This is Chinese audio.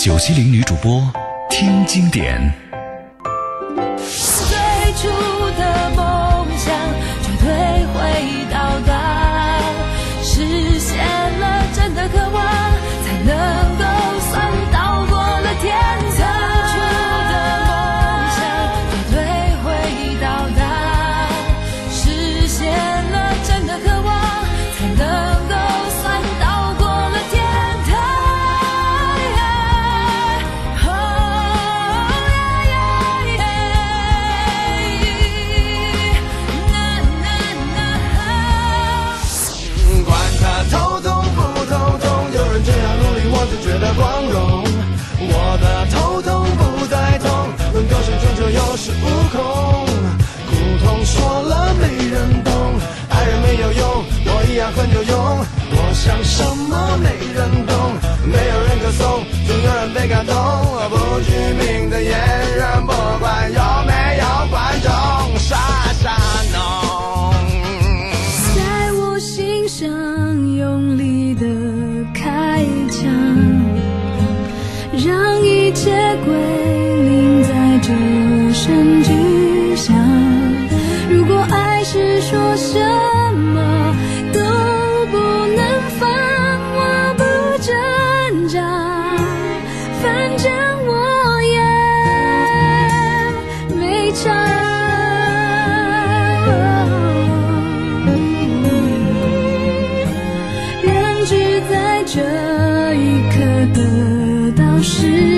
九七零女主播听经典。最初的梦想绝对会到达，实现想什么没人懂，没有人歌颂，总有人被感动。不具名的演员，不管有没有观众，傻傻弄。在我心上用力的开枪，让一切归零在这声巨响。如果爱是说什么这一刻得到释